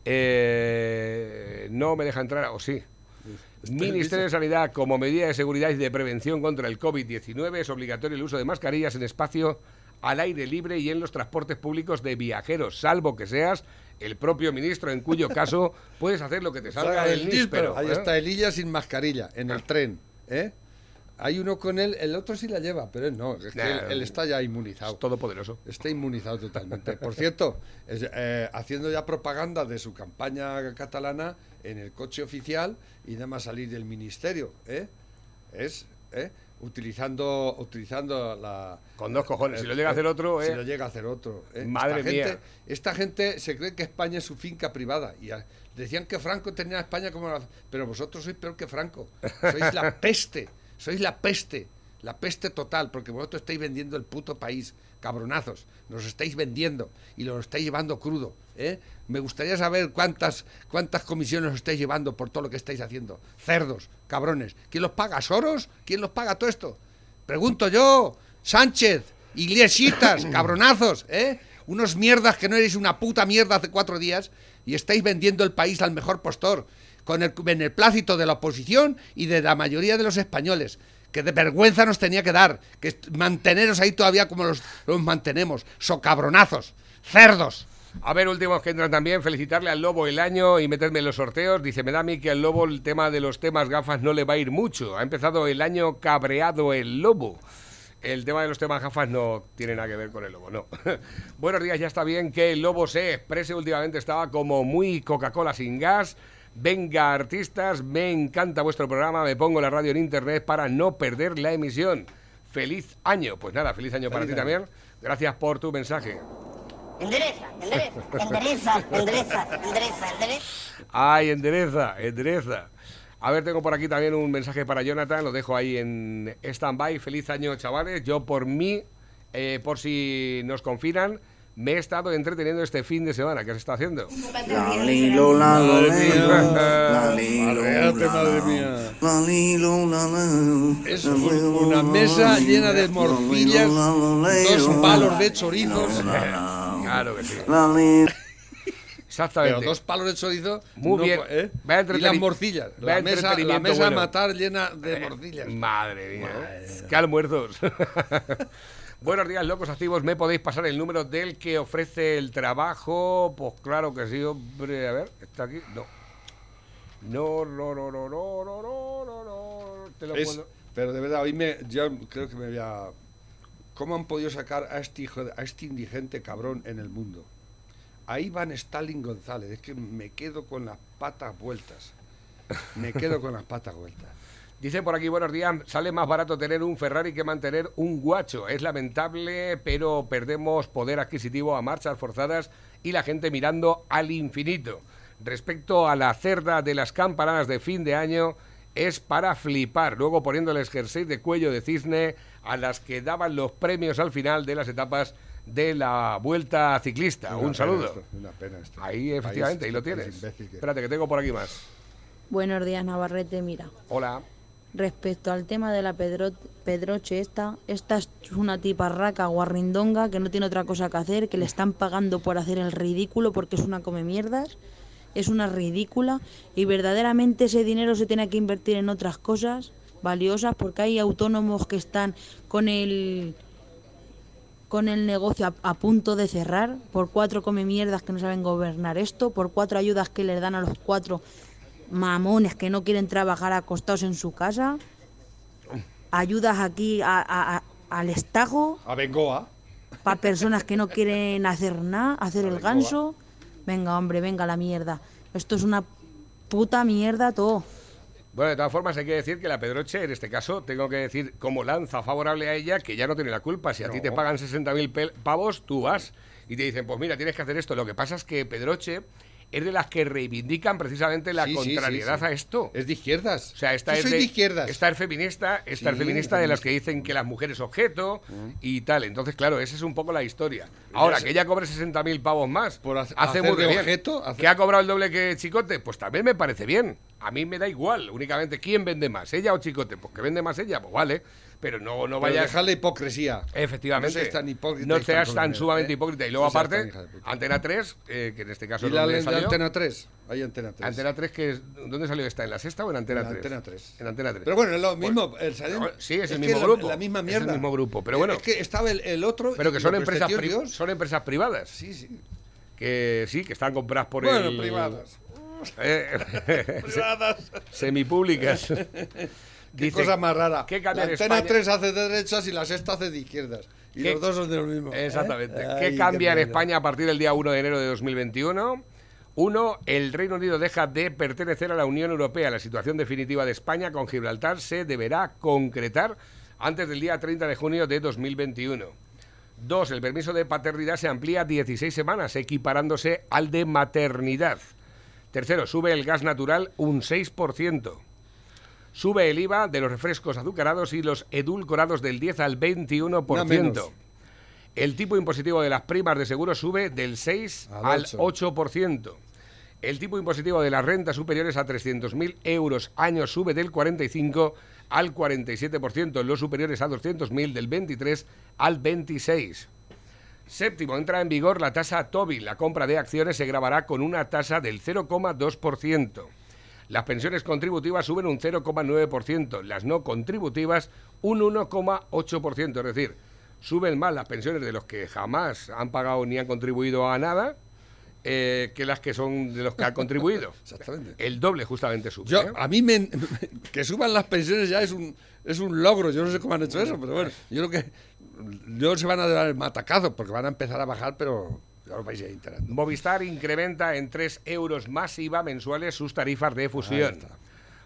Eh, no me deja entrar, o sí. Ministerio de Sanidad, como medida de seguridad y de prevención contra el COVID-19, es obligatorio el uso de mascarillas en espacio al aire libre y en los transportes públicos de viajeros, salvo que seas el propio ministro, en cuyo caso puedes hacer lo que te salga del el níspero. níspero. Ahí ¿eh? está Elilla sin mascarilla, en el tren. ¿eh? Hay uno con él, el otro sí la lleva, pero él no. Es que Nah, él, él está ya inmunizado. Es todopoderoso. Está inmunizado totalmente. Por cierto, es, eh, haciendo ya propaganda de su campaña catalana en el coche oficial y nada más salir del ministerio. ¿eh? Es ¿eh? utilizando utilizando la. Con dos cojones. Si lo llega a hacer otro, Si ¿eh? lo llega a hacer otro. ¿eh? Madre esta mía. Gente, esta gente se cree que España es su finca privada. Y a- decían que Franco tenía a España como. la- pero vosotros sois peor que Franco. Sois la peste. Sois la peste. La peste total, porque vosotros estáis vendiendo el puto país, cabronazos. Nos estáis vendiendo y lo estáis llevando crudo. ¿eh? Me gustaría saber cuántas, cuántas comisiones os estáis llevando por todo lo que estáis haciendo. Cerdos, cabrones. ¿Quién los paga? ¿Soros? ¿Quién los paga todo esto? Pregunto yo, Sánchez, Iglesitas, cabronazos, ¿eh? Unos mierdas que no eres una puta mierda hace cuatro días y estáis vendiendo el país al mejor postor, con el beneplácito de la oposición y de la mayoría de los españoles. Que de vergüenza nos tenía que dar, que manteneros ahí todavía como los, los mantenemos, socabronazos, cerdos. A ver, últimos que entran también, felicitarle al Lobo el año y meterme en los sorteos. Dice, me da a mí que al Lobo el tema de los temas gafas no le va a ir mucho. Ha empezado el año cabreado el Lobo. El tema de los temas gafas no tiene nada que ver con el Lobo, no. Buenos días, ya está bien que el Lobo se exprese. Últimamente estaba como muy Coca-Cola sin gas. Venga, artistas, me encanta vuestro programa. Me pongo la radio en internet para no perder la emisión. Feliz año. Pues nada, feliz año para ti también. Gracias por tu mensaje. Endereza, endereza, endereza, endereza, endereza, endereza. Ay, endereza, endereza. A ver, tengo por aquí también un mensaje para Jonathan, lo dejo ahí en stand-by. Feliz año, chavales. Yo por mí eh, por si nos confinan, me he estado entreteniendo este fin de semana. ¿Qué se está haciendo? Madre madre mía. Es un- una mesa llena de morcillas, dos palos de chorizos. Claro que sí. Pero Exactamente. dos palos de chorizo. Muy no bien. ¿eh? Y las morcillas. La mesa, la mesa a bueno. matar llena de morcillas. Madre mía. ¡Qué almuerzos! Buenos días, locos activos. ¿Me podéis pasar el número del que ofrece el trabajo? Pues claro que sí, hombre. A ver, ¿está aquí? No. No, no, no, no, no, no, no, no, no. Te lo es, puedo... Pero de verdad, hoy me, yo creo que me voy a... ¿Cómo han podido sacar a este, hijo, a este indigente cabrón en el mundo? Ahí van Stalin González. Es que me quedo con las patas vueltas. Me quedo con las patas vueltas. Dice por aquí, buenos días, sale más barato tener un Ferrari que mantener un guacho. Es lamentable, pero perdemos poder adquisitivo a marchas forzadas y la gente mirando al infinito. Respecto a la cerda de las campanadas de fin de año, es para flipar. Luego poniéndoles jersey de cuello de cisne a las que daban los premios al final de las etapas de la vuelta ciclista. Una un saludo. esto, una pena esto. Ahí, efectivamente, ahí lo tienes. que- Espérate, que tengo por aquí más. Buenos días, Navarrete. Mira, Hola. Respecto al tema de la Pedro- Pedroche esta, esta es una tiparraca guarrindonga que no tiene otra cosa que hacer, que le están pagando por hacer el ridículo porque es una come mierdas, es una ridícula y verdaderamente ese dinero se tiene que invertir en otras cosas valiosas porque hay autónomos que están con el con el negocio a punto de cerrar por cuatro come mierdas que no saben gobernar esto, por cuatro ayudas que les dan a los cuatro mamones que no quieren trabajar acostados en su casa, ayudas aquí a- a- a- al estajo A Bengoa. para personas que no quieren hacer nada, hacer el ganso. Venga, hombre, venga la mierda. Esto es una puta mierda todo. Bueno, de todas formas hay que decir que la Pedroche, en este caso, tengo que decir como lanza favorable a ella, que ya no tiene la culpa. Si a ti te pagan 60.000 pavos, tú vas y te dicen, pues mira, tienes que hacer esto. Lo que pasa es que Pedroche es de las que reivindican precisamente la Sí, sí, sí, contrariedad sí. a esto. Es de izquierdas. O sea, esta Yo es soy de, de izquierdas. Esta es feminista, esta es feminista de las que dicen que las mujeres objeto y tal. Entonces, claro, esa es un poco la historia. Ahora, que ella cobre 60.000 pavos más, Por hace- hace hacer muy de bien. objeto, hace- ¿Que ha cobrado el doble que Chicote? Pues también me parece bien. A mí me da igual, únicamente quién vende más, ella o Chicote. Pues que vende más ella, pues vale. Pero no, no vayas... dejar la hipocresía. Efectivamente. No seas tan hipócrita No seas tan tan sumamente ¿eh? hipócrita. Y luego, No aparte. Antena 3, eh, que en este caso ¿Y es la, de salió. Antena 3? Hay Antena 3. Antena 3, que es, ¿dónde salió esta? ¿En la sexta o en Antena En 3? Antena 3. En Antena 3. Pero bueno, es lo mismo. Bueno, el salir- sí, es el que mismo la- grupo. La misma Es el mierda. mismo grupo, pero bueno. Es que estaba el, el otro. pero que son empresas, presenció pri- son empresas privadas. Sí, sí. Que sí, que están compradas por Bueno, el... privadas. Eh, Privadas. semipúblicas. Qué Dice, cosa más rara. ¿qué cambia la en Antena España? 3 hace de derechas y la sexta hace de izquierdas. Y ¿Qué- los dos son de lo mismo. Exactamente. ¿Eh? ¿Qué cambia en. España a partir del día 1 de enero de 2021? Uno, el Reino Unido deja de pertenecer a la Unión Europea. La situación definitiva de España con Gibraltar se deberá concretar antes del día 30 de junio de 2021. Dos, el permiso de paternidad se amplía a 16 semanas, equiparándose al de maternidad. Tercero, sube el gas natural un 6%. Sube el IVA de los refrescos azucarados y los edulcorados del 10 al 21%. No. El tipo impositivo de las primas de seguro sube del 6 Al al ocho. 8%. El tipo impositivo de las rentas superiores a 300.000 euros año sube del 45 al 47%. Los superiores a 200.000 del 23 al 26. Séptimo, entra en vigor la tasa TOBI. La compra de acciones se grabará con una tasa del 0,2%. Las pensiones contributivas suben un 0,9%, las no contributivas un 1,8%. Es decir, suben más las pensiones de los que jamás han pagado ni han contribuido a nada eh, que las que son de los que han contribuido. Exactamente. El doble justamente sube. Yo, ¿eh? a mí me, que suban las pensiones ya es un, es un logro. Yo no sé cómo han hecho eso, pero bueno, yo creo que no se van a dar el matacazo porque van a empezar a bajar, pero lo. Movistar incrementa en 3 euros más IVA mensuales sus tarifas de fusión.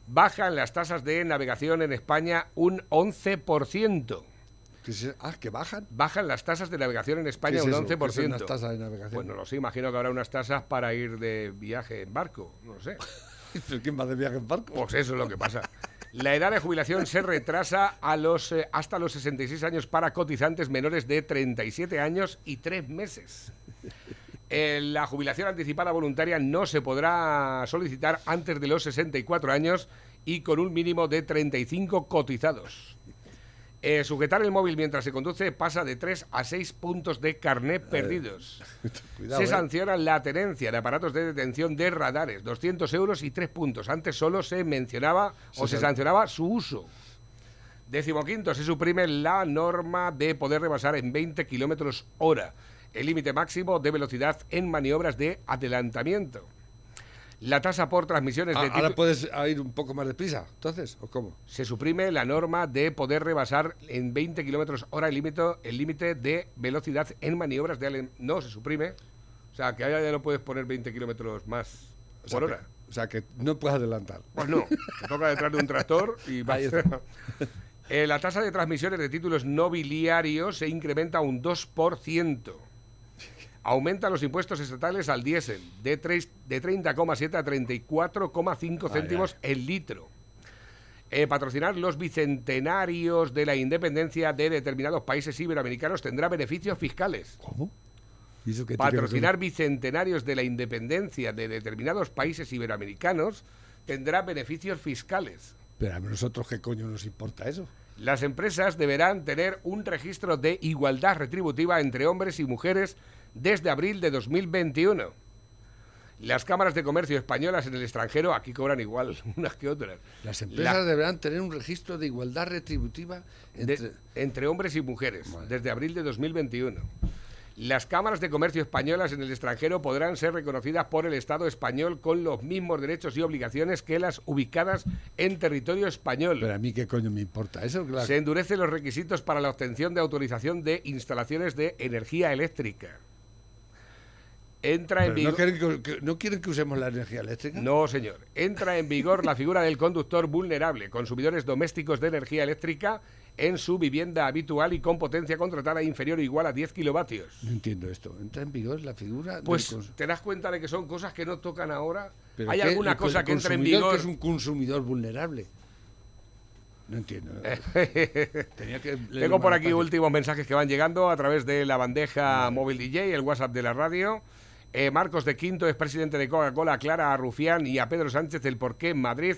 Bajan las tasas de navegación en España un 11%. Que se- ah, que bajan. Bajan las tasas de navegación en España ¿Qué es un eso? 11%. ¿Qué son las tasas de navegación? Bueno, lo sé, imagino que habrá unas tasas para ir de viaje en barco, no sé. ¿Pero ¿Quién va de viaje en barco? Pues eso es lo que pasa. La edad de jubilación se retrasa a los, eh, hasta los 66 años para cotizantes menores de 37 años y 3 meses. Eh, la jubilación anticipada voluntaria no se podrá solicitar antes de los 64 años y con un mínimo de 35 cotizados. Eh, sujetar el móvil mientras se conduce pasa de 3 a 6 puntos de carnet perdidos. Cuidado, se eh. sanciona la tenencia de aparatos de detención de radares, 200 euros y 3 puntos. Antes solo se mencionaba o se sancionaba su uso. Décimo quinto, se suprime la norma de poder rebasar en 20 kilómetros hora, el límite máximo de velocidad en maniobras de adelantamiento. La tasa por transmisiones Ah, de ahora titu- puedes ir un poco más deprisa, entonces, ¿o cómo? se suprime la norma de poder rebasar en 20 kilómetros hora el límite el límite de velocidad en maniobras de ale- no se suprime o sea que ahora ya no puedes poner 20 kilómetros más O sea por que- hora o sea que no puedes adelantar. pues no te toca detrás de un tractor y vas. Eh, la tasa de transmisiones de títulos nobiliarios se incrementa un 2%. Aumenta los impuestos estatales al diésel de, tres- de 30,7 a 34,5 céntimos el litro. Eh, patrocinar los bicentenarios de la independencia de determinados países iberoamericanos tendrá beneficios fiscales. ¿Cómo? ¿Y eso qué tiene que ver Patrocinar bicentenarios de la independencia de determinados países iberoamericanos tendrá beneficios fiscales. Pero a nosotros qué coño nos importa eso. Las empresas deberán tener un registro de igualdad retributiva entre hombres y mujeres desde abril de 2021. Las cámaras de comercio españolas en el extranjero aquí cobran igual unas que otras. Las empresas La- deberán tener un registro de igualdad retributiva de- entre... entre hombres y mujeres Vale. desde abril de 2021. Las cámaras de comercio españolas en el extranjero podrán ser reconocidas por el Estado español con los mismos derechos y obligaciones que las ubicadas en territorio español. Pero a mí qué coño me importa eso. Claro. Se endurecen los requisitos para la obtención de autorización de instalaciones de energía eléctrica. Entra en no, quieren que, ¿No quieren que usemos la energía eléctrica? No, señor. Entra en vigor la figura del conductor vulnerable, consumidores domésticos de energía eléctrica en su vivienda habitual y con potencia contratada inferior o igual a 10 kilovatios. No entiendo esto. ¿Entra en vigor la figura Pues te das cuenta de que son cosas que no tocan ahora. ¿Pero ¿Hay qué? alguna cosa que entre en vigor? que es un consumidor vulnerable? No entiendo. Tenía que Tengo por aquí página. últimos mensajes que van llegando a través de la bandeja móvil DJ, el WhatsApp de la radio. Eh, Marcos de Quinto es presidente de Coca-Cola, aclara a Rufián y a Pedro Sánchez el por qué Madrid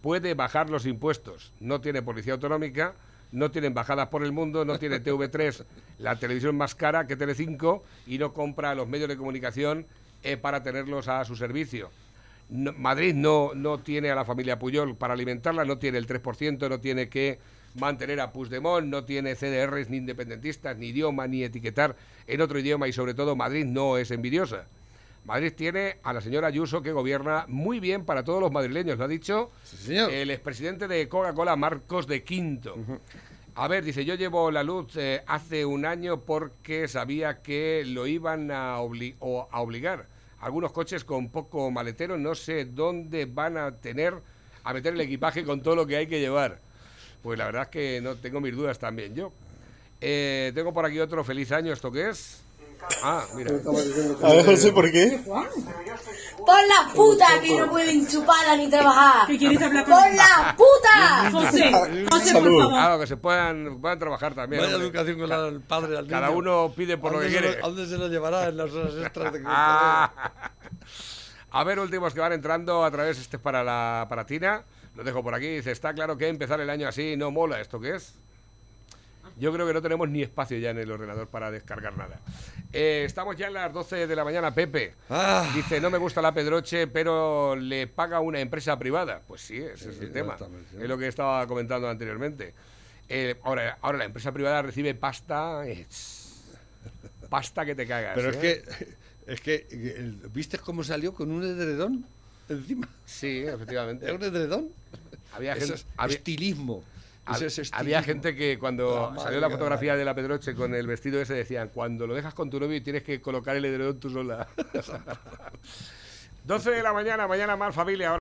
puede bajar los impuestos. No tiene policía autonómica, no tiene embajadas por el mundo, no tiene TV3, la televisión más cara que Telecinco, y no compra los medios de comunicación eh, para tenerlos a su servicio. Madrid no, no tiene a la familia Puyol para alimentarla, no tiene el 3%, no tiene que mantener a Puigdemont, no tiene CDRs ni independentistas, ni idioma, ni etiquetar en otro idioma y sobre todo Madrid no es envidiosa. Madrid tiene a la señora Ayuso que gobierna muy bien para todos los madrileños, lo ha dicho Sí, señor. el expresidente de Coca-Cola, Marcos de Quinto. A ver, dice, yo llevo la luz eh, hace un año porque sabía que lo iban a, obli- o a obligar. Algunos coches con poco maletero no sé dónde van a tener a meter el equipaje con todo lo que hay que llevar. Pues la verdad es que no tengo mis dudas también yo. Eh, tengo por aquí otro feliz año, ¿esto qué es? Ah, mira. A ver, José, ¿por qué? Por la puta que no pueden chupar ni trabajar. ¿Qué quieres hablar con ¡Por la puta! José, José, por favor. Claro, que se puedan, puedan trabajar también. Vaya hombre. educación con la- el padre al Cada niño. uno pide por ¿A lo que quiere. ¿A dónde se lo llevará en las horas extras de Ah. A ver, últimos que van entrando a través, este es para la para Tina, lo dejo por aquí, dice, está claro que empezar el año así no mola, ¿esto qué es? Yo creo que no tenemos ni espacio ya en el ordenador para descargar nada. Eh, estamos ya en las 12 de la mañana, Pepe. Ah. Dice, no me gusta la Pedroche, pero le paga una empresa privada. Pues sí, ese es el tema. Es lo que estaba comentando anteriormente. Eh, ahora, ahora la empresa privada recibe pasta... eh, pasta que te cagas. Pero es que, es que, ¿viste cómo salió con un edredón encima? Sí, efectivamente. ¿Es un edredón? Había Eso gente- es había- estilismo. Hab- Eso es estilismo. Había gente que cuando La salió la madre fotografía de la Pedroche con el vestido ese decían, cuando lo dejas con tu novio tienes que colocar el edredón tú sola. 12 de la mañana, mañana más familia.